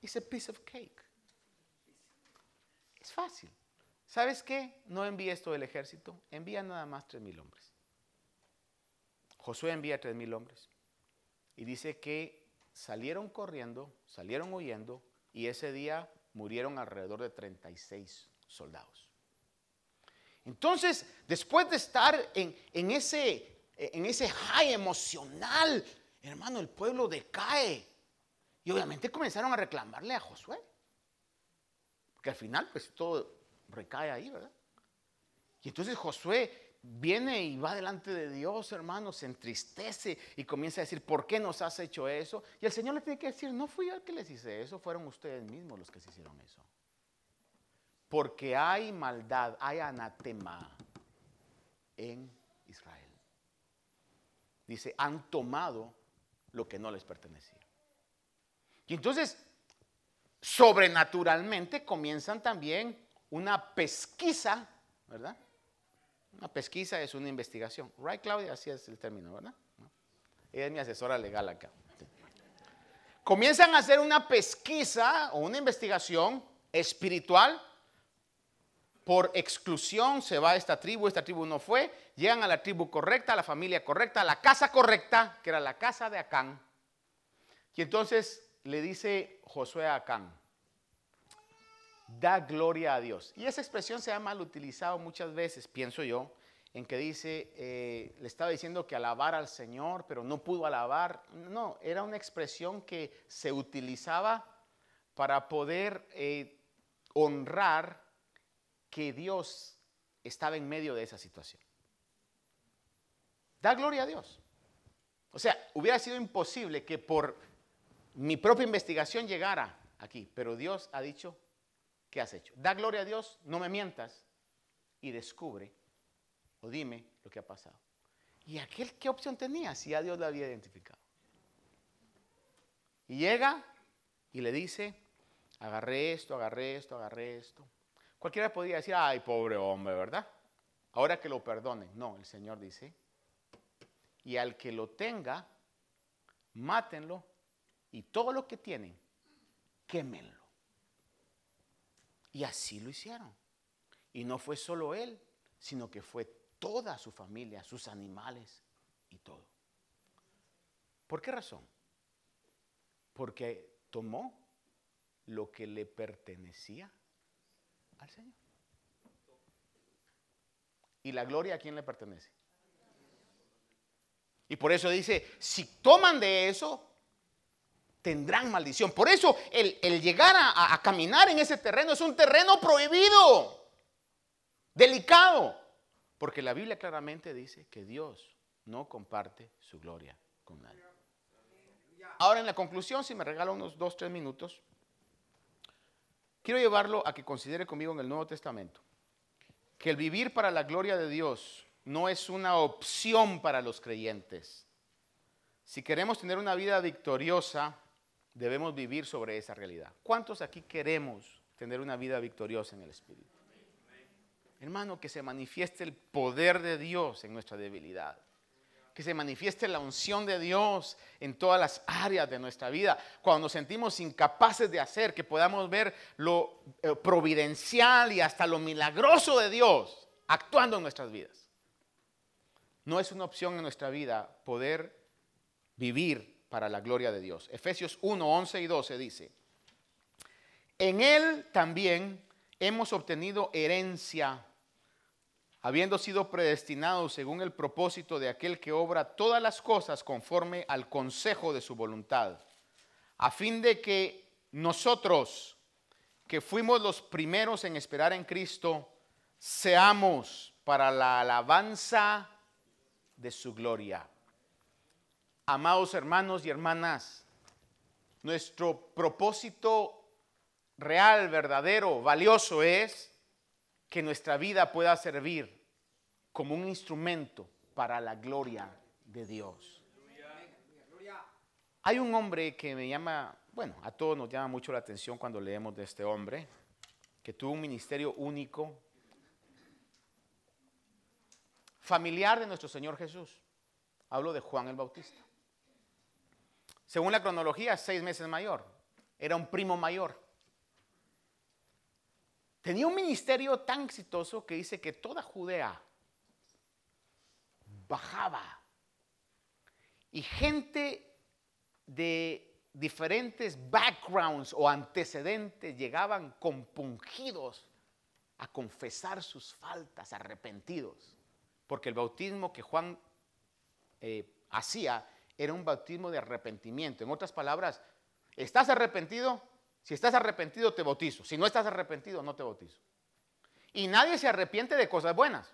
is a piece of cake. Es fácil. ¿Sabes qué? No envía esto del ejército, envía nada más tres mil hombres. Josué envía tres mil hombres. Y dice que salieron corriendo, salieron huyendo, y ese día murieron alrededor de 36 soldados. Entonces, después de estar en, ese high emocional, hermano, el pueblo decae. Y obviamente comenzaron a reclamarle a Josué. Porque al final, pues todo recae ahí, ¿verdad? Y entonces Josué viene y va delante de Dios, hermano, se entristece y comienza a decir, ¿por qué nos has hecho eso? Y el Señor le tiene que decir, no fui yo el que les hice eso, fueron ustedes mismos los que se hicieron eso. Porque hay maldad, hay anatema en Israel. Dice, han tomado lo que no les pertenecía. Y entonces, sobrenaturalmente comienzan también una pesquisa, ¿verdad? Una pesquisa es una investigación. Right, Claudia? Así es el término, ¿verdad? Ella es mi asesora legal acá. Comienzan a hacer una pesquisa o una investigación espiritual por exclusión se va a esta tribu, esta tribu no fue, llegan a la tribu correcta, a la familia correcta, a la casa correcta, que era la casa de Acán. Y entonces le dice Josué a Acán, da gloria a Dios. Y esa expresión se ha mal utilizado muchas veces, pienso yo, en que dice, eh, le estaba diciendo que alabar al Señor, pero no pudo alabar. No, era una expresión que se utilizaba para poder eh, honrar que Dios estaba en medio de esa situación. Da gloria a Dios. O sea, hubiera sido imposible que por mi propia investigación llegara aquí, pero Dios ha dicho, ¿qué has hecho? Da gloria a Dios, no me mientas y descubre o dime lo que ha pasado. ¿Y aquel qué opción tenía si a Dios lo había identificado? Y llega y le dice, agarré esto, agarré esto, agarré esto. Cualquiera podría decir, ay, pobre hombre, ¿verdad? Ahora que lo perdone. No, el Señor dice, y al que lo tenga, mátenlo y todo lo que tienen, quémenlo. Y así lo hicieron. Y no fue solo él, sino que fue toda su familia, sus animales y todo. ¿Por qué razón? Porque tomó lo que le pertenecía al Señor. ¿Y la gloria a quién le pertenece? Y por eso dice, si toman de eso, tendrán maldición. Por eso el, llegar a, a caminar en ese terreno es un terreno prohibido, delicado. Porque la Biblia claramente dice que Dios no comparte su gloria con nadie. Ahora en la conclusión, si me regala unos dos, tres minutos, quiero llevarlo a que considere conmigo en el Nuevo Testamento que el vivir para la gloria de Dios no es una opción para los creyentes. Si queremos tener una vida victoriosa, debemos vivir sobre esa realidad. ¿Cuántos aquí queremos tener una vida victoriosa en el Espíritu? Hermano, que se manifieste el poder de Dios en nuestra debilidad. Que se manifieste la unción de Dios en todas las áreas de nuestra vida. Cuando nos sentimos incapaces de hacer, que podamos ver lo eh, providencial y hasta lo milagroso de Dios actuando en nuestras vidas. No es una opción en nuestra vida poder vivir para la gloria de Dios. Efesios 1, 11 y 12 dice, en Él también hemos obtenido herencia habiendo sido predestinados según el propósito de aquel que obra todas las cosas conforme al consejo de su voluntad, a fin de que nosotros, que fuimos los primeros en esperar en Cristo, seamos para la alabanza de su gloria. Amados hermanos y hermanas, nuestro propósito real, verdadero, valioso es que nuestra vida pueda servir como un instrumento para la gloria de Dios. Hay un hombre que me llama, bueno, a todos nos llama mucho la atención cuando leemos de este hombre, que tuvo un ministerio único, familiar de nuestro Señor Jesús. Hablo de Juan el Bautista. Según la cronología, seis meses mayor. Era un primo mayor. Tenía un ministerio tan exitoso que dice que toda Judea bajaba y gente de diferentes backgrounds o antecedentes llegaban compungidos a confesar sus faltas, arrepentidos, porque el bautismo que Juan eh, hacía era un bautismo de arrepentimiento. En otras palabras, ¿estás arrepentido? Si estás arrepentido, te bautizo. Si no estás arrepentido, no te bautizo. Y nadie se arrepiente de cosas buenas.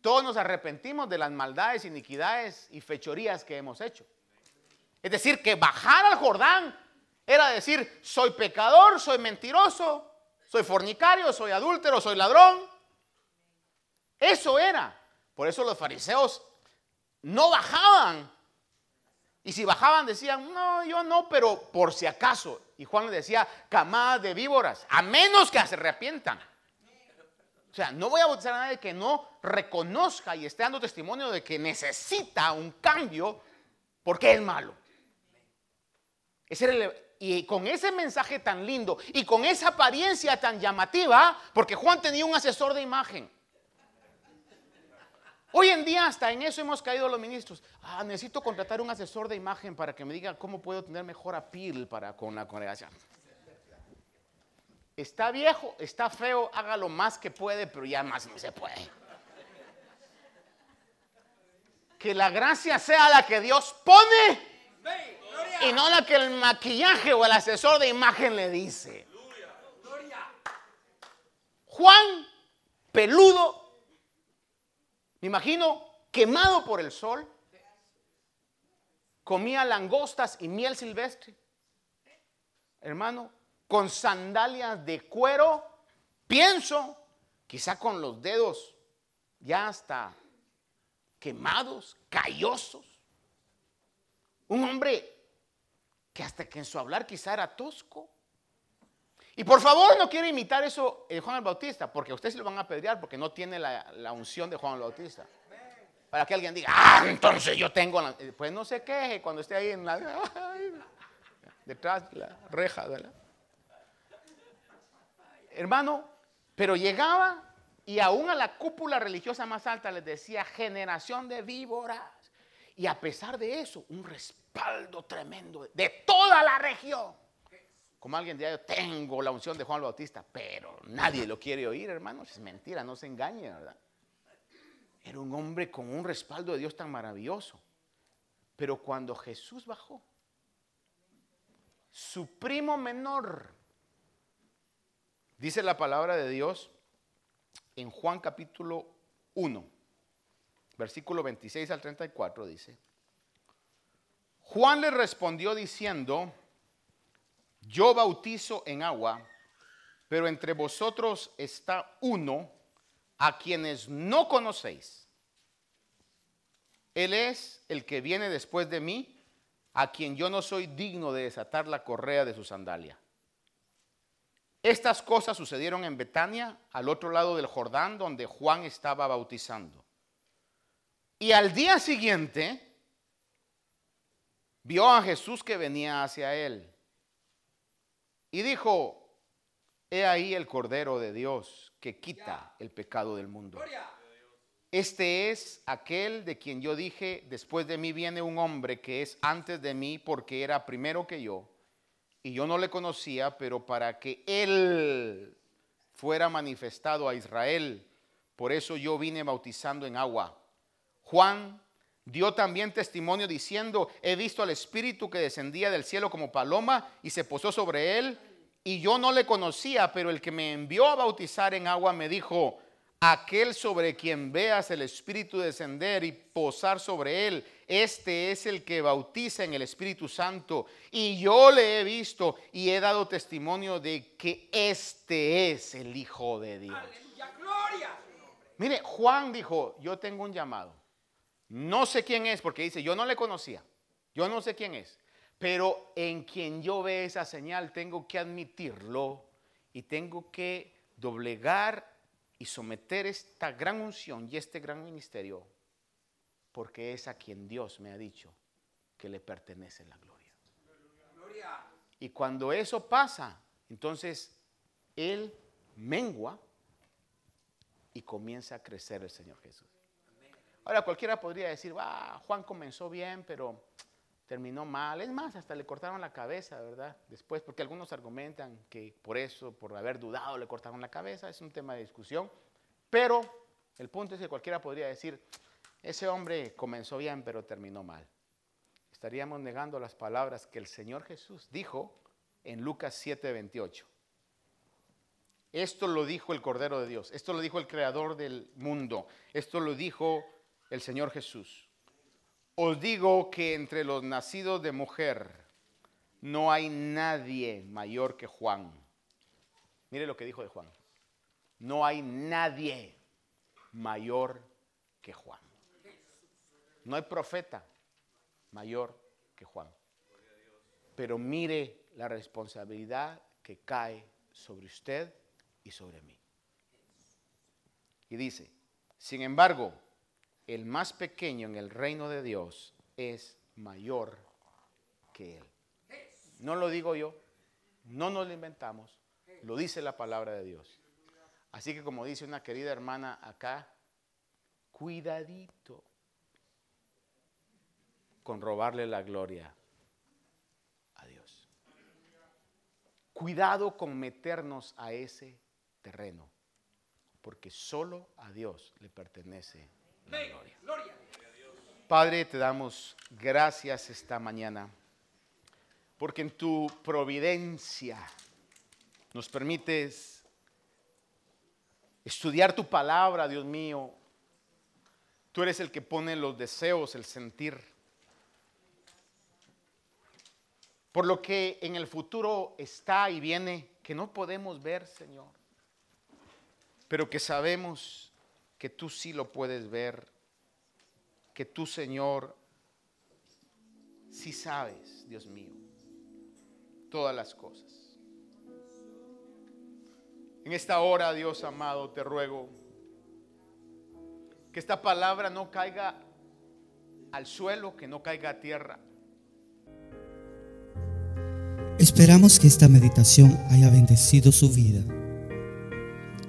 Todos nos arrepentimos de las maldades, iniquidades y fechorías que hemos hecho. Es decir, que bajar al Jordán era decir, soy pecador, soy mentiroso, soy fornicario, soy adúltero, soy ladrón. Eso era. Por eso los fariseos no bajaban y si bajaban decían, no, yo no, pero por si acaso. Y Juan le decía, camada de víboras, a menos que se arrepientan. O sea, no voy a bautizar a nadie que no reconozca y esté dando testimonio de que necesita un cambio porque es malo. Ese Y con ese mensaje tan lindo y con esa apariencia tan llamativa, porque Juan tenía un asesor de imagen. Hoy en día hasta en eso hemos caído los ministros. Ah, necesito contratar un asesor de imagen para que me diga cómo puedo tener mejor apil para con la congregación. Está viejo, está feo, haga lo más que puede, pero ya más no se puede. Que la gracia sea la que Dios pone y no la que el maquillaje o el asesor de imagen le dice. Juan, peludo, me imagino, quemado por el sol, comía langostas y miel silvestre. Hermano, con sandalias de cuero, pienso, quizá con los dedos ya hasta quemados, callosos. Un hombre que hasta que en su hablar quizá era tosco. Y por favor no quiere imitar eso de Juan el Bautista, porque a usted se lo van a pedrear porque no tiene la, unción de Juan el Bautista. Para que alguien diga, ah, entonces yo tengo la... Pues no se queje cuando esté ahí en la... detrás de la reja, ¿verdad? Hermano, pero llegaba y aún a la cúpula religiosa más alta les decía generación de víboras. Y a pesar de eso, un respaldo tremendo de toda la región. Como alguien dice, yo tengo la unción de Juan Bautista, pero nadie lo quiere oír, hermanos. Es mentira, no se engañe, ¿verdad? Era un hombre con un respaldo de Dios tan maravilloso. Pero cuando Jesús bajó, su primo menor, dice la palabra de Dios en Juan capítulo 1, versículo 26 al 34 dice, Juan le respondió diciendo, yo bautizo en agua, pero entre vosotros está uno a quienes no conocéis. Él es el que viene después de mí, a quien yo no soy digno de desatar la correa de su sandalia. Estas cosas sucedieron en Betania, al otro lado del Jordán, donde Juan estaba bautizando. Y al día siguiente vio a Jesús que venía hacia él. Y dijo, he ahí el Cordero de Dios que quita el pecado del mundo. Este es aquel de quien yo dije, después de mí viene un hombre que es antes de mí porque era primero que yo. Y yo no le conocía, pero para que él fuera manifestado a Israel, por eso yo vine bautizando en agua. Juan dio también testimonio diciendo, he visto al Espíritu que descendía del cielo como paloma y se posó sobre él. Y yo no le conocía, pero el que me envió a bautizar en agua me dijo, aquel sobre quien veas el Espíritu descender y posar sobre él, este es el que bautiza en el Espíritu Santo. Y yo le he visto y he dado testimonio de que este es el Hijo de Dios. Mire, Juan dijo, yo tengo un llamado. No sé quién es, porque dice, yo no le conocía, yo no sé quién es, pero en quien yo ve esa señal tengo que admitirlo y tengo que doblegar y someter esta gran unción y este gran ministerio, porque es a quien Dios me ha dicho que le pertenece la gloria. Y cuando eso pasa, entonces Él mengua y comienza a crecer el Señor Jesús. Ahora cualquiera podría decir, va, Juan comenzó bien, pero terminó mal. Es más, hasta le cortaron la cabeza, ¿verdad? Después, porque algunos argumentan que por eso, por haber dudado, le cortaron la cabeza. Es un tema de discusión. Pero el punto es que cualquiera podría decir, ese hombre comenzó bien, pero terminó mal. Estaríamos negando las palabras que el Señor Jesús dijo en Lucas 7:28. Esto lo dijo el Cordero de Dios, esto lo dijo el Creador del mundo, esto lo dijo el Señor Jesús. Os digo que entre los nacidos de mujer no hay nadie mayor que Juan. Mire lo que dijo de Juan. No hay nadie mayor que Juan. No hay profeta mayor que Juan. Pero mire la responsabilidad que cae sobre usted y sobre mí. Y dice, sin embargo, el más pequeño en el reino de Dios es mayor que él. No lo digo yo, no nos lo inventamos, lo dice la palabra de Dios. Así que como dice una querida hermana acá, cuidadito con robarle la gloria a Dios. Cuidado con meternos a ese terreno, porque solo a Dios le pertenece gloria. Padre, te damos gracias esta mañana, porque en tu providencia nos permites estudiar tu palabra, Dios mío. Tú eres el que pone los deseos, el sentir. Por lo que en el futuro está y viene que no podemos ver, Señor, pero que sabemos que tú sí lo puedes ver que tú, Señor, sí sabes, Dios mío, todas las cosas. En esta hora, Dios amado, te ruego que esta palabra no caiga al suelo, que no caiga a tierra. Esperamos que esta meditación haya bendecido su vida.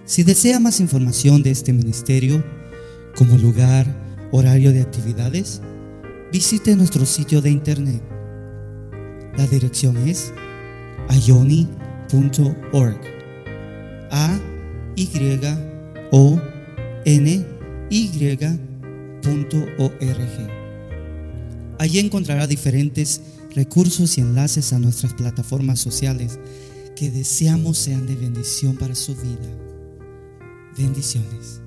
Si desea más información de este ministerio, como lugar, horario de actividades, visite nuestro sitio de internet. La dirección es ayoni.org. A Y O N. Allí encontrará diferentes recursos y enlaces a nuestras plataformas sociales que deseamos sean de bendición para su vida. Bendiciones.